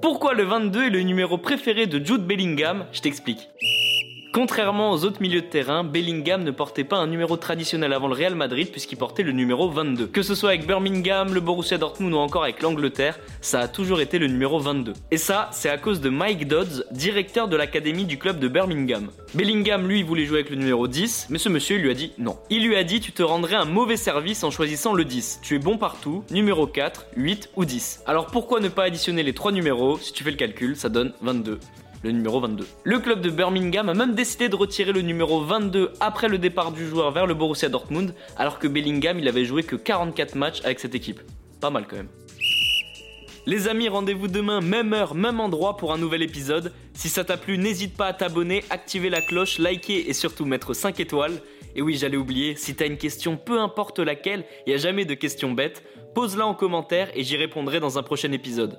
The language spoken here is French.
Pourquoi le 22 est le numéro préféré de Jude Bellingham? Je t'explique. Contrairement aux autres milieux de terrain, Bellingham ne portait pas un numéro traditionnel avant le Real Madrid puisqu'il portait le numéro 22. Que ce soit avec Birmingham, le Borussia Dortmund ou encore avec l'Angleterre, ça a toujours été le numéro 22. Et ça, c'est à cause de Mike Dodds, directeur de l'académie du club de Birmingham. Bellingham, lui, voulait jouer avec le numéro 10, mais ce monsieur lui a dit non. Il lui a dit tu te rendrais un mauvais service en choisissant le 10. Tu es bon partout, numéro 4, 8 ou 10. Alors pourquoi ne pas additionner les trois numéros? Si tu fais le calcul, ça donne 22 le numéro 22. Le club de Birmingham a même décidé de retirer le numéro 22 après le départ du joueur vers le Borussia Dortmund, alors que Bellingham il avait joué que 44 matchs avec cette équipe. Pas mal quand même. Les amis, rendez-vous demain, même heure, même endroit pour un nouvel épisode. Si ça t'a plu, n'hésite pas à t'abonner, activer la cloche, liker et surtout mettre 5 étoiles. Et oui, j'allais oublier, si t'as une question, peu importe laquelle, il n'y a jamais de questions bêtes, pose-la en commentaire et j'y répondrai dans un prochain épisode.